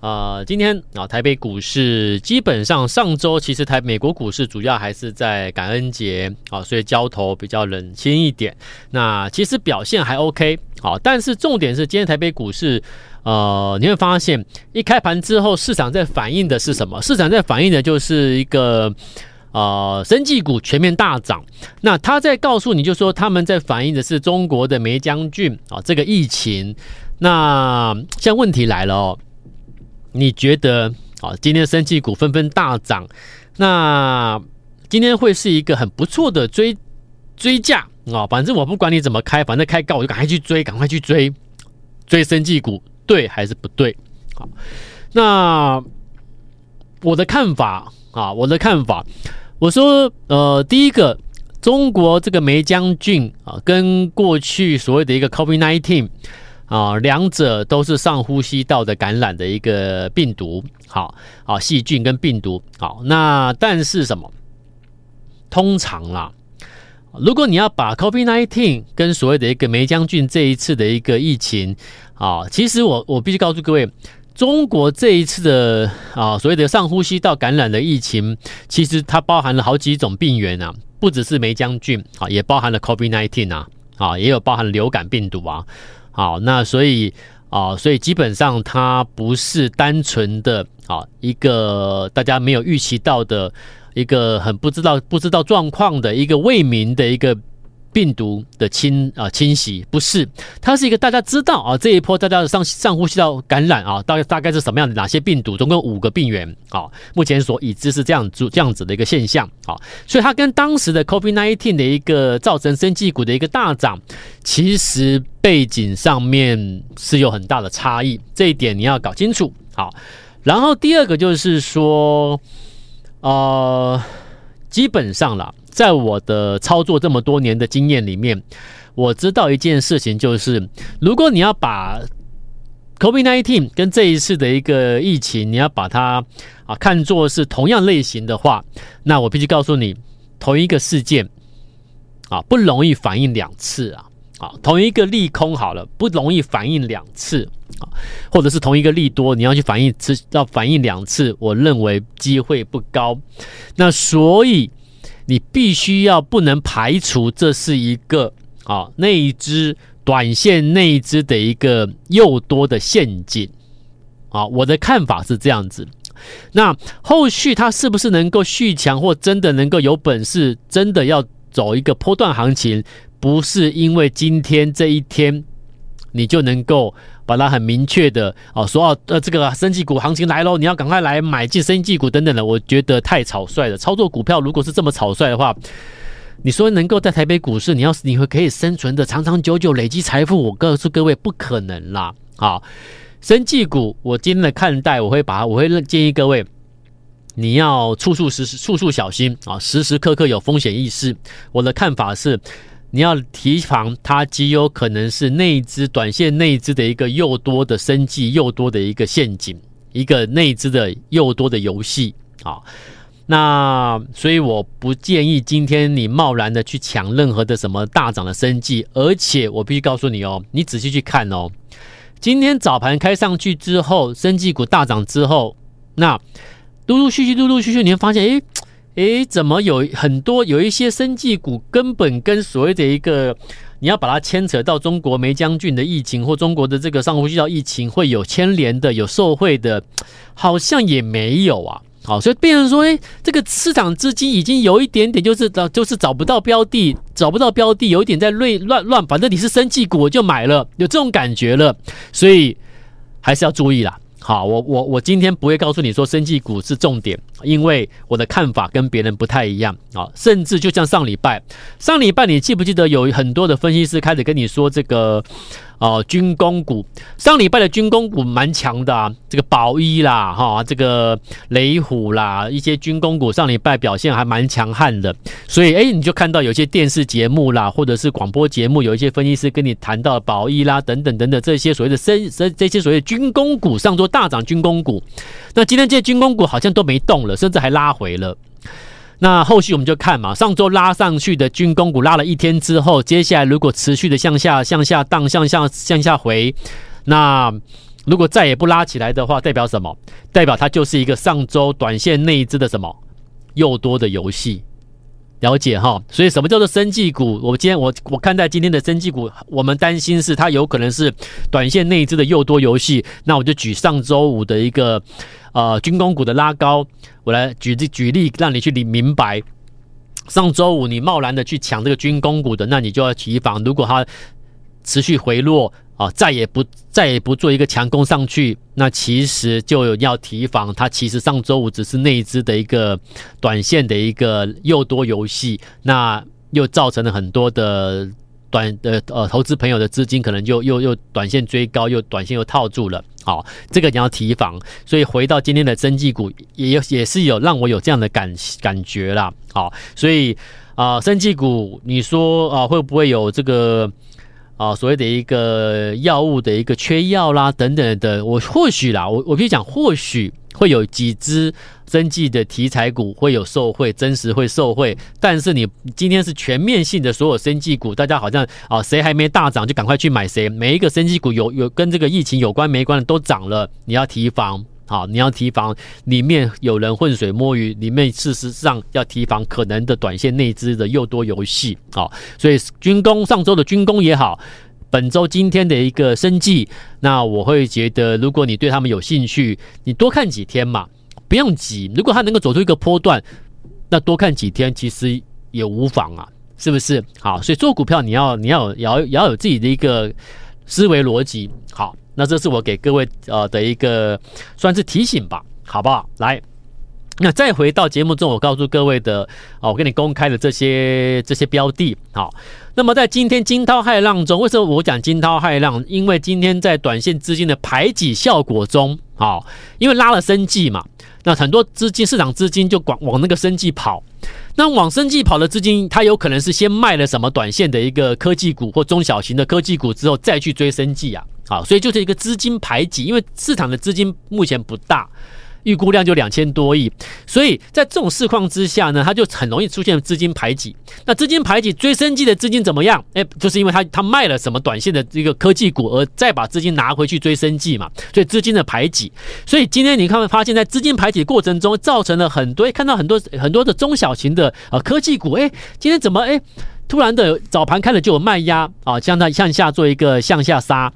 呃，今天啊，台北股市基本上上周其实台美国股市主要还是在感恩节啊，所以交投比较冷清一点。那其实表现还 OK 好，但是重点是今天台北股市，呃，你会发现一开盘之后，市场在反映的是什么？市场在反映的就是一个呃，生技股全面大涨。那他在告诉你，就说他们在反映的是中国的梅将军啊，这个疫情。那现在问题来了哦。你觉得啊，今天生技股纷纷大涨，那今天会是一个很不错的追追价啊。反正我不管你怎么开，反正开高我就赶快去追，赶快去追追生技股，对还是不对？好，那我的看法啊，我的看法，我说呃，第一个，中国这个梅将军啊，跟过去所谓的一个 COVID-19。啊，两者都是上呼吸道的感染的一个病毒，好啊，细菌跟病毒，好，那但是什么？通常啦，如果你要把 COVID-19 跟所谓的一个霉浆菌这一次的一个疫情，啊，其实我我必须告诉各位，中国这一次的啊所谓的上呼吸道感染的疫情，其实它包含了好几种病源啊，不只是霉浆菌啊，也包含了 COVID-19 啊，啊，也有包含流感病毒啊。好，那所以啊，所以基本上它不是单纯的啊一个大家没有预期到的一个很不知道不知道状况的一个未明的一个。病毒的侵啊侵袭不是，它是一个大家知道啊，这一波大家的上上呼吸道感染啊，大概大概是什么样的？哪些病毒？总共五个病原啊，目前所已知是这样子这样子的一个现象啊，所以它跟当时的 COVID-19 的一个造成生技股的一个大涨，其实背景上面是有很大的差异，这一点你要搞清楚。好，然后第二个就是说，呃，基本上啦。在我的操作这么多年的经验里面，我知道一件事情，就是如果你要把 COVID-19 跟这一次的一个疫情，你要把它啊看作是同样类型的话，那我必须告诉你，同一个事件啊不容易反应两次啊，啊同一个利空好了不容易反应两次啊，或者是同一个利多你要去反应，要反应两次，我认为机会不高。那所以。你必须要不能排除这是一个啊内资短线内资的一个诱多的陷阱啊，我的看法是这样子。那后续它是不是能够续强，或真的能够有本事，真的要走一个波段行情，不是因为今天这一天你就能够。把它很明确的哦说哦，呃，这个生技股行情来喽，你要赶快来买进生技股等等的，我觉得太草率了。操作股票如果是这么草率的话，你说能够在台北股市，你要是你会可以生存的长长久久累积财富，我告诉各位不可能啦。好，生技股我今天的看待，我会把，我会建议各位，你要处处时时处处小心啊，时时刻刻有风险意识。我的看法是。你要提防，它极有可能是内资短线内资的一个又多的生计又多的一个陷阱，一个内资的又多的游戏啊。那所以我不建议今天你贸然的去抢任何的什么大涨的生计，而且我必须告诉你哦，你仔细去看哦，今天早盘开上去之后，生技股大涨之后，那陆陆续续，陆陆续续，你会发现，诶。诶，怎么有很多有一些生技股根本跟所谓的一个你要把它牵扯到中国梅将军的疫情或中国的这个上呼吸道疫情会有牵连的、有受惠的，好像也没有啊。好，所以变成说，诶，这个市场资金已经有一点点就是找就是找不到标的，找不到标的，有一点在乱乱乱，反正你是生技股我就买了，有这种感觉了，所以还是要注意啦。好，我我我今天不会告诉你说生技股是重点，因为我的看法跟别人不太一样啊。甚至就像上礼拜，上礼拜你记不记得有很多的分析师开始跟你说这个，哦，军工股。上礼拜的军工股蛮强的啊，这个宝一啦，哈，这个雷虎啦，一些军工股上礼拜表现还蛮强悍的，所以哎，你就看到有些电视节目啦，或者是广播节目，有一些分析师跟你谈到宝一啦，等等等等这些所谓的升这这些所谓军工股上周大涨军工股，那今天这些军工股好像都没动了，甚至还拉回了。那后续我们就看嘛，上周拉上去的军工股拉了一天之后，接下来如果持续的向下、向下荡、向下、向下回，那如果再也不拉起来的话，代表什么？代表它就是一个上周短线内资的什么诱多的游戏，了解哈？所以什么叫做生技股？我今天我我看待今天的生技股，我们担心是它有可能是短线内资的诱多游戏。那我就举上周五的一个。呃，军工股的拉高，我来举例举例，让你去理明白。上周五你贸然的去抢这个军工股的，那你就要提防。如果它持续回落啊，再也不再也不做一个强攻上去，那其实就要提防。它其实上周五只是内资的一个短线的一个诱多游戏，那又造成了很多的。短的呃，投资朋友的资金可能就又又短线追高，又短线又套住了。好，这个你要提防。所以回到今天的生技股，也也是有让我有这样的感感觉啦。好，所以啊、呃，生技股，你说啊、会不会有这个啊、所谓的一个药物的一个缺药啦等等的？我或许啦，我我可以讲或许。会有几只生技的题材股会有受惠，真实会受惠。但是你今天是全面性的所有生技股，大家好像啊，谁还没大涨就赶快去买谁。每一个生技股有有跟这个疫情有关没关的都涨了，你要提防。好，你要提防里面有人浑水摸鱼，里面事实上要提防可能的短线内资的诱多游戏。好，所以军工上周的军工也好。本周今天的一个生计，那我会觉得，如果你对他们有兴趣，你多看几天嘛，不用急。如果它能够走出一个波段，那多看几天其实也无妨啊，是不是？好，所以做股票你要你要要要有自己的一个思维逻辑。好，那这是我给各位呃的一个算是提醒吧，好不好？来。那再回到节目中，我告诉各位的哦，我跟你公开的这些这些标的，好。那么在今天惊涛骇浪中，为什么我讲惊涛骇浪？因为今天在短线资金的排挤效果中，好，因为拉了生计嘛，那很多资金市场资金就往往那个生计跑。那往生计跑的资金，它有可能是先卖了什么短线的一个科技股或中小型的科技股之后，再去追生计啊，好，所以就是一个资金排挤，因为市场的资金目前不大。预估量就两千多亿，所以在这种市况之下呢，它就很容易出现资金排挤。那资金排挤追生技的资金怎么样？哎，就是因为它它卖了什么短线的这个科技股，而再把资金拿回去追生技嘛，所以资金的排挤。所以今天你看发现，在资金排挤的过程中，造成了很多看到很多很多的中小型的呃科技股，哎，今天怎么哎突然的早盘开了就有卖压啊，将它向下做一个向下杀，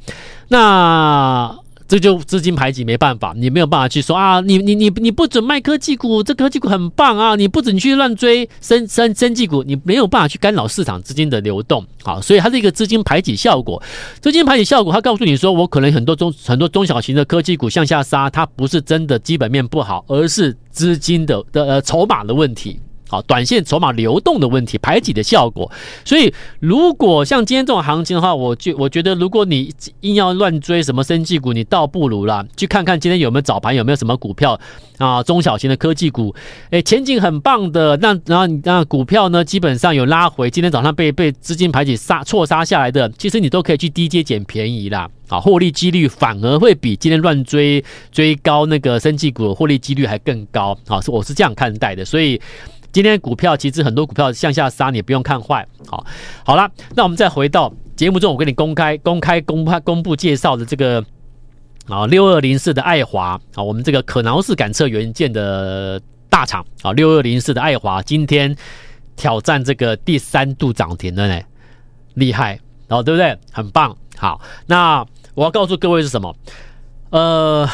那。这就资金排挤没办法，你没有办法去说啊，你你你你不准卖科技股，这科技股很棒啊，你不准去乱追生生生技股，你没有办法去干扰市场资金的流动，好，所以它是一个资金排挤效果。资金排挤效果，它告诉你说，我可能很多中很多中小型的科技股向下杀，它不是真的基本面不好，而是资金的的呃筹码的问题。好，短线筹码流动的问题，排挤的效果。所以，如果像今天这种行情的话，我就我觉得，如果你硬要乱追什么生技股，你倒不如啦，去看看今天有没有早盘有没有什么股票啊，中小型的科技股，哎，前景很棒的。那然后那股票呢，基本上有拉回，今天早上被被资金排挤杀错杀下来的，其实你都可以去低阶捡便宜啦。啊，获利几率反而会比今天乱追追高那个生技股获利几率还更高。啊，是我是这样看待的，所以。今天股票其实很多股票向下杀，你不用看坏。好，好了，那我们再回到节目中，我给你公开、公开、公开、公布介绍的这个啊，六二零四的爱华啊，我们这个可挠式感测元件的大厂啊，六二零四的爱华今天挑战这个第三度涨停了呢，厉害哦，对不对？很棒。好，那我要告诉各位是什么？呃。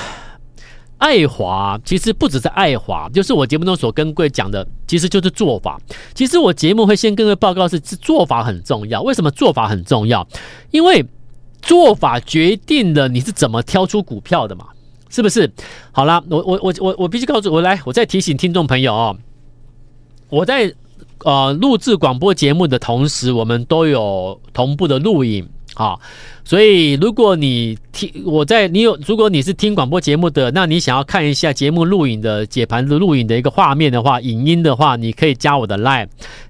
爱华其实不只是爱华，就是我节目中所跟各位讲的，其实就是做法。其实我节目会先跟各位报告是，是做法很重要。为什么做法很重要？因为做法决定了你是怎么挑出股票的嘛，是不是？好了，我我我我我必须告诉我来，我再提醒听众朋友哦，我在呃录制广播节目的同时，我们都有同步的录影。好，所以如果你听我在你有，如果你是听广播节目的，那你想要看一下节目录影的解盘的录影的一个画面的话，影音的话，你可以加我的 Line，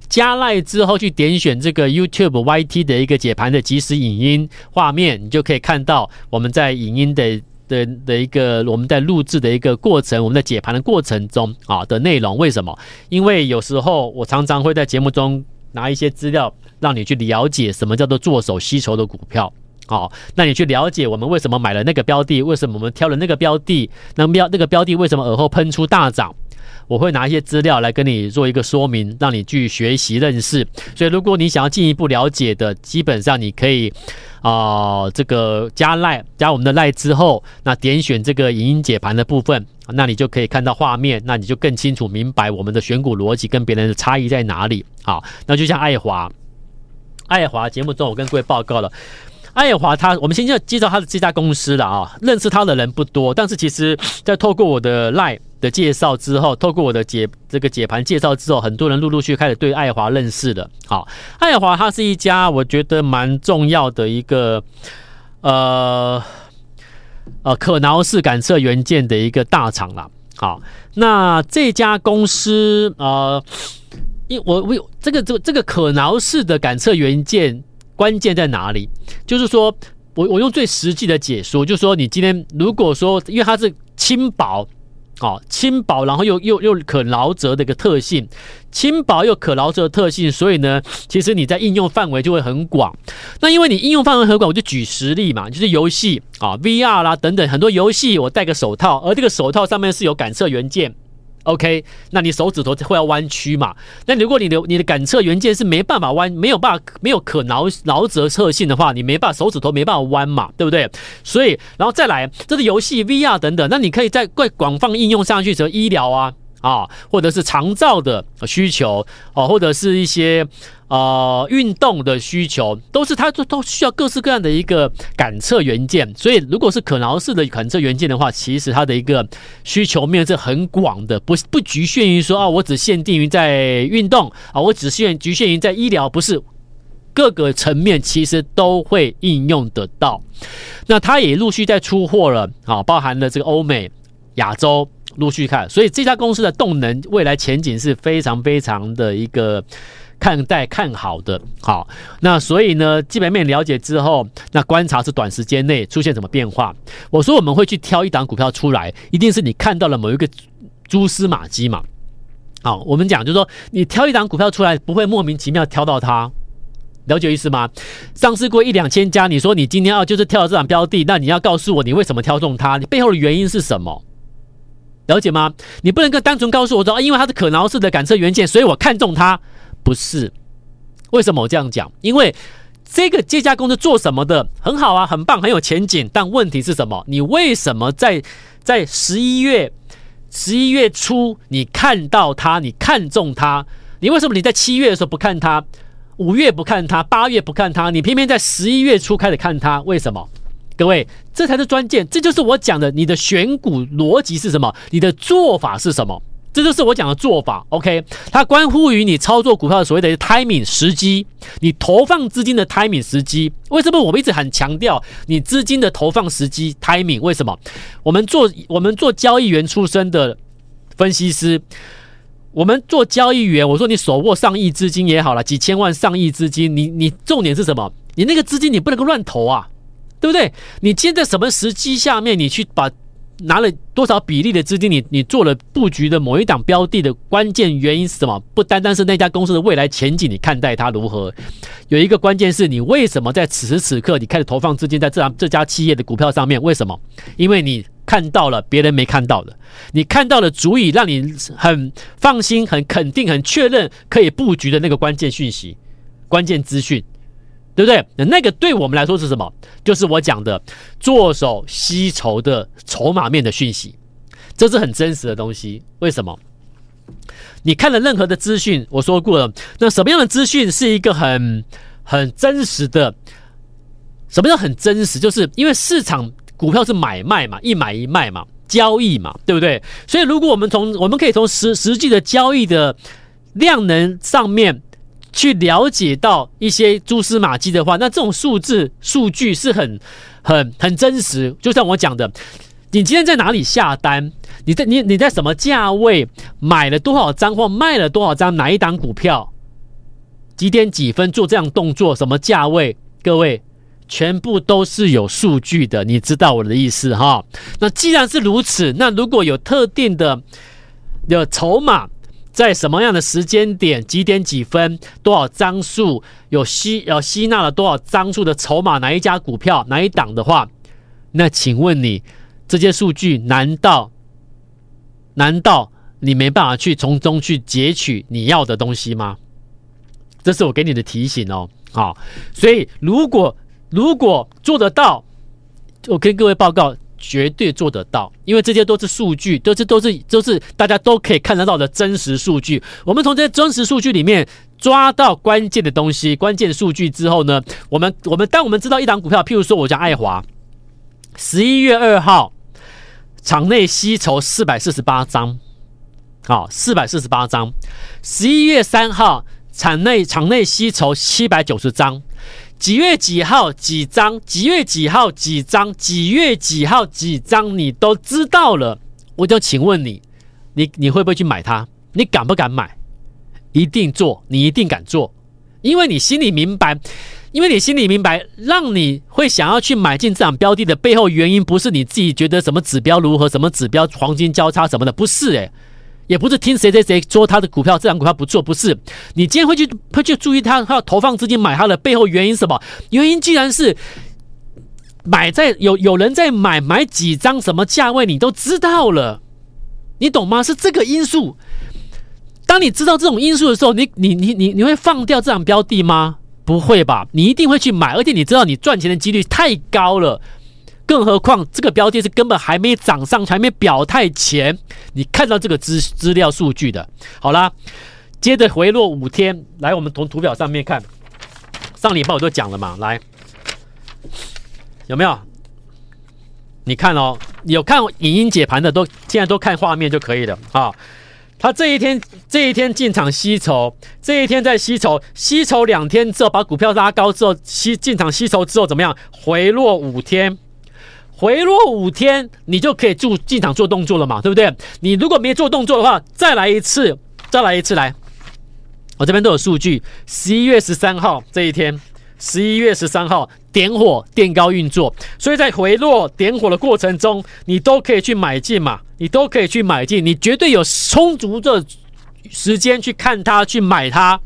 加 Line 之后去点选这个 YouTube YT 的一个解盘的即时影音画面，你就可以看到我们在影音的的的一个我们在录制的一个过程，我们在解盘的过程中啊的内容。为什么？因为有时候我常常会在节目中拿一些资料。让你去了解什么叫做做手吸筹的股票，好，那你去了解我们为什么买了那个标的，为什么我们挑了那个标的，那标那个标的为什么耳后喷出大涨，我会拿一些资料来跟你做一个说明，让你去学习认识。所以，如果你想要进一步了解的，基本上你可以啊、这个加赖加我们的赖之后，那点选这个影音解盘的部分，那你就可以看到画面，那你就更清楚明白我们的选股逻辑跟别人的差异在哪里。好，那就像爱华。爱华节目中，我跟各位报告了，爱华他，我们先要介绍他的这家公司了啊。认识他的人不多，但是其实，在透过我的 LINE 的介绍之后，透过我的解这个解盘介绍之后，很多人陆陆续续开始对爱华认识了。好，爱华它是一家我觉得蛮重要的一个呃呃可挠式感测元件的一个大厂了。好，那这家公司呃。因我我有这个这个这个可挠式的感测元件关键在哪里？就是说我我用最实际的解说，就是说你今天如果说因为它是轻薄，哦轻薄，然后又又又可挠折的一个特性，轻薄又可挠折的特性，所以呢，其实你在应用范围就会很广。那因为你应用范围很广，我就举实例嘛，就是游戏啊 VR 啦等等很多游戏，我戴个手套，而这个手套上面是有感测元件。OK，那你手指头会要弯曲嘛？那如果你的你的感测元件是没办法弯，没有办法没有可挠挠折特性的话，你没办法手指头没办法弯嘛，对不对？所以，然后再来，这是游戏 VR 等等，那你可以在更广泛应用上去，什么医疗啊啊，或者是长照的需求哦，或者是一些。呃，运动的需求都是它都都需要各式各样的一个感测元件，所以如果是可挠式的感测元件的话，其实它的一个需求面是很广的，不不局限于说啊，我只限定于在运动啊，我只限局限于在医疗，不是各个层面其实都会应用得到。那它也陆续在出货了啊，包含了这个欧美、亚洲陆续看，所以这家公司的动能未来前景是非常非常的一个。看待看好的，好，那所以呢，基本面了解之后，那观察是短时间内出现什么变化。我说我们会去挑一档股票出来，一定是你看到了某一个蛛丝马迹嘛。好，我们讲就是说，你挑一档股票出来，不会莫名其妙挑到它，了解意思吗？上市过一两千家，你说你今天要就是挑这档标的，那你要告诉我你为什么挑中它，你背后的原因是什么？了解吗？你不能够单纯告诉我说，啊，因为它是可挠式的感测元件，所以我看中它。不是，为什么我这样讲？因为这个这家公司做什么的很好啊，很棒，很有前景。但问题是什么？你为什么在在十一月十一月初你看到它，你看中它？你为什么你在七月的时候不看它，五月不看它，八月不看它？你偏偏在十一月初开始看它？为什么？各位，这才是关键。这就是我讲的，你的选股逻辑是什么？你的做法是什么？这就是我讲的做法，OK？它关乎于你操作股票的所谓的 timing 时机，你投放资金的 timing 时机。为什么我们一直很强调你资金的投放时机 timing？为什么？我们做我们做交易员出身的分析师，我们做交易员，我说你手握上亿资金也好了，几千万、上亿资金，你你重点是什么？你那个资金你不能够乱投啊，对不对？你今天在什么时机下面，你去把。拿了多少比例的资金你，你做了布局的某一档标的的关键原因是什么？不单单是那家公司的未来前景，你看待它如何？有一个关键是你为什么在此时此刻你开始投放资金在这档这家企业的股票上面？为什么？因为你看到了别人没看到的，你看到了足以让你很放心、很肯定、很确认可以布局的那个关键讯息、关键资讯。对不对？那那个对我们来说是什么？就是我讲的做手吸筹的筹码面的讯息，这是很真实的东西。为什么？你看了任何的资讯，我说过了。那什么样的资讯是一个很很真实的？什么叫很真实？就是因为市场股票是买卖嘛，一买一卖嘛，交易嘛，对不对？所以如果我们从我们可以从实实际的交易的量能上面。去了解到一些蛛丝马迹的话，那这种数字数据是很、很、很真实。就像我讲的，你今天在哪里下单？你在你你在什么价位买了多少张或卖了多少张？哪一档股票？几点几分做这样动作？什么价位？各位，全部都是有数据的。你知道我的意思哈？那既然是如此，那如果有特定的有筹码。在什么样的时间点、几点几分、多少张数有吸呃吸纳了多少张数的筹码？哪一家股票、哪一档的话，那请问你这些数据难道难道你没办法去从中去截取你要的东西吗？这是我给你的提醒哦。好，所以如果如果做得到，我跟各位报告。绝对做得到，因为这些都是数据，都是都是都是大家都可以看得到的真实数据。我们从这些真实数据里面抓到关键的东西、关键数据之后呢，我们我们当我们知道一档股票，譬如说我讲爱华，十一月二号场内吸筹四百四十八张，好，四百四十八张。十一月三号场内场内吸筹七百九十张。几月几号几张？几月几号几张？几月几号几张？你都知道了，我就请问你，你你会不会去买它？你敢不敢买？一定做，你一定敢做，因为你心里明白，因为你心里明白，让你会想要去买进这档标的的背后原因，不是你自己觉得什么指标如何，什么指标黄金交叉什么的，不是诶。也不是听谁谁谁说他的股票，这档股票不做，不是你今天会去会去注意他，他要投放资金买他的背后原因什么？原因既然是买在有有人在买，买几张什么价位你都知道了，你懂吗？是这个因素。当你知道这种因素的时候，你你你你你会放掉这档标的吗？不会吧，你一定会去买，而且你知道你赚钱的几率太高了。更何况这个标的是根本还没涨上，还没表态前，你看到这个资资料数据的。好啦，接着回落五天，来，我们从图表上面看，上礼拜我都讲了嘛，来，有没有？你看哦，有看影音解盘的都现在都看画面就可以了啊。他这一天这一天进场吸筹，这一天在吸筹，吸筹两天之后把股票拉高之后吸进场吸筹之后怎么样？回落五天。回落五天，你就可以进进场做动作了嘛，对不对？你如果没做动作的话，再来一次，再来一次来。我这边都有数据，十一月十三号这一天，十一月十三号点火垫高运作，所以在回落点火的过程中，你都可以去买进嘛，你都可以去买进，你绝对有充足的时间去看它，去买它。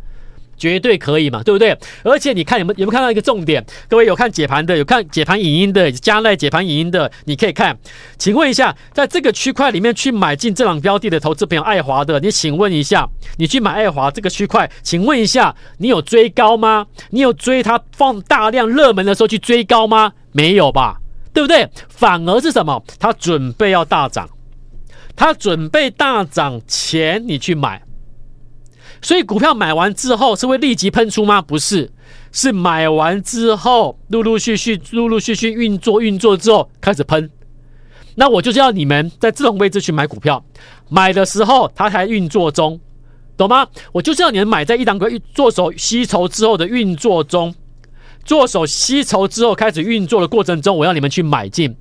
绝对可以嘛，对不对？而且你看有没有有没有看到一个重点？各位有看解盘的，有看解盘影音的，加赖解盘影音的，你可以看。请问一下，在这个区块里面去买进这档标的的投资朋友，爱华的，你请问一下，你去买爱华这个区块，请问一下，你有追高吗？你有追它放大量热门的时候去追高吗？没有吧，对不对？反而是什么？它准备要大涨，它准备大涨前你去买。所以股票买完之后是会立即喷出吗？不是，是买完之后陆陆续续、陆陆续续运作、运作之后开始喷。那我就是要你们在这种位置去买股票，买的时候它才运作中，懂吗？我就是要你们买在一档股做手吸筹之后的运作中，做手吸筹之后开始运作的过程中，我要你们去买进。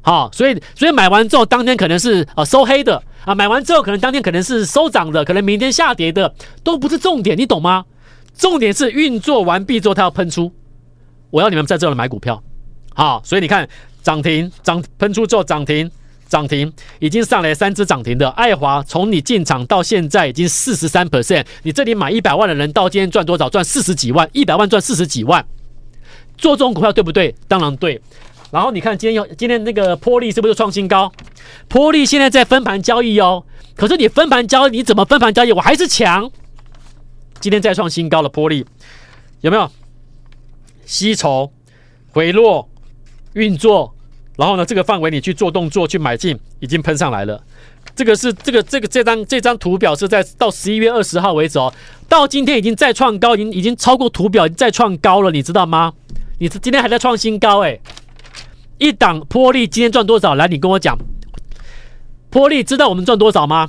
好，所以所以买完之后当天可能是呃收黑的。啊，买完之后可能当天可能是收涨的，可能明天下跌的，都不是重点，你懂吗？重点是运作完毕之后它要喷出，我要你们在这里买股票，好，所以你看涨停涨喷出之后涨停涨停，已经上来三只涨停的爱华，从你进场到现在已经四十三 percent，你这里买一百万的人到今天赚多少？赚四十几万，一百万赚四十几万，做这种股票对不对？当然对。然后你看今天有今天那个波力是不是创新高？波力现在在分盘交易哦，可是你分盘交易你怎么分盘交易？我还是强。今天再创新高的波力有没有？吸筹回落运作，然后呢这个范围你去做动作去买进，已经喷上来了。这个是这个这个这张这张图表是在到十一月二十号为止哦，到今天已经再创高，已经已经超过图表再创高了，你知道吗？你今天还在创新高哎。一档波利今天赚多少？来，你跟我讲，波利知道我们赚多少吗？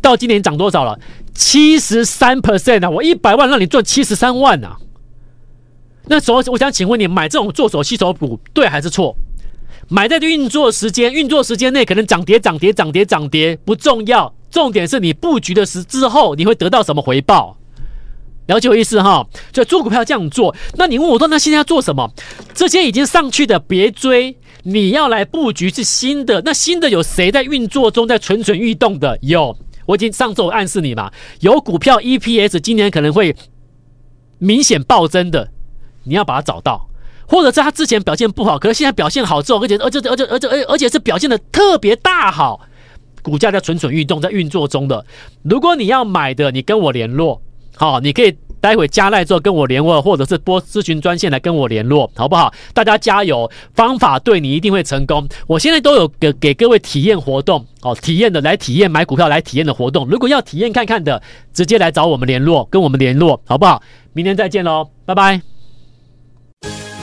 到今年涨多少了？七十三 percent 啊！我一百万让你赚七十三万啊！那时候我想请问你，买这种做手吸手股对还是错？买在运作时间，运作时间内可能涨跌涨跌涨跌涨跌不重要，重点是你布局的时之后你会得到什么回报？了解我意思哈？就做股票这样做。那你问我说，那现在要做什么？这些已经上去的别追，你要来布局是新的。那新的有谁在运作中在蠢蠢欲动的？有，我已经上周暗示你嘛，有股票 EPS 今年可能会明显暴增的。你要把它找到，或者在他之前表现不好，可是现在表现好之后，而且而且而且而且而且是表现的特别大好，股价在蠢蠢欲动，在运作中的。如果你要买的，你跟我联络，好，你可以待会加赖之后跟我联络，或者是拨咨询专线来跟我联络，好不好？大家加油，方法对你一定会成功。我现在都有给给各位体验活动，哦，体验的来体验买股票来体验的活动。如果要体验看看的，直接来找我们联络，跟我们联络，好不好？明天再见喽，拜拜。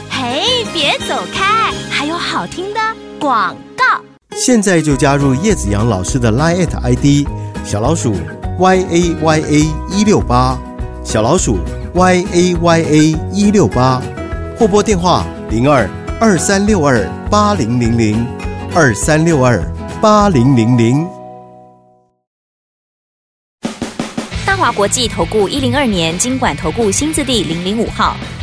嘿别走开，还有好听的广告。现在就加入叶子阳老师的 Line ID 小老鼠 y a y a 一六八，小老鼠 y a y a 一六八，或拨电话零二二三六二八零零零二三六二八零零零。大华国际投顾一零二年经管投顾新字第零零五号。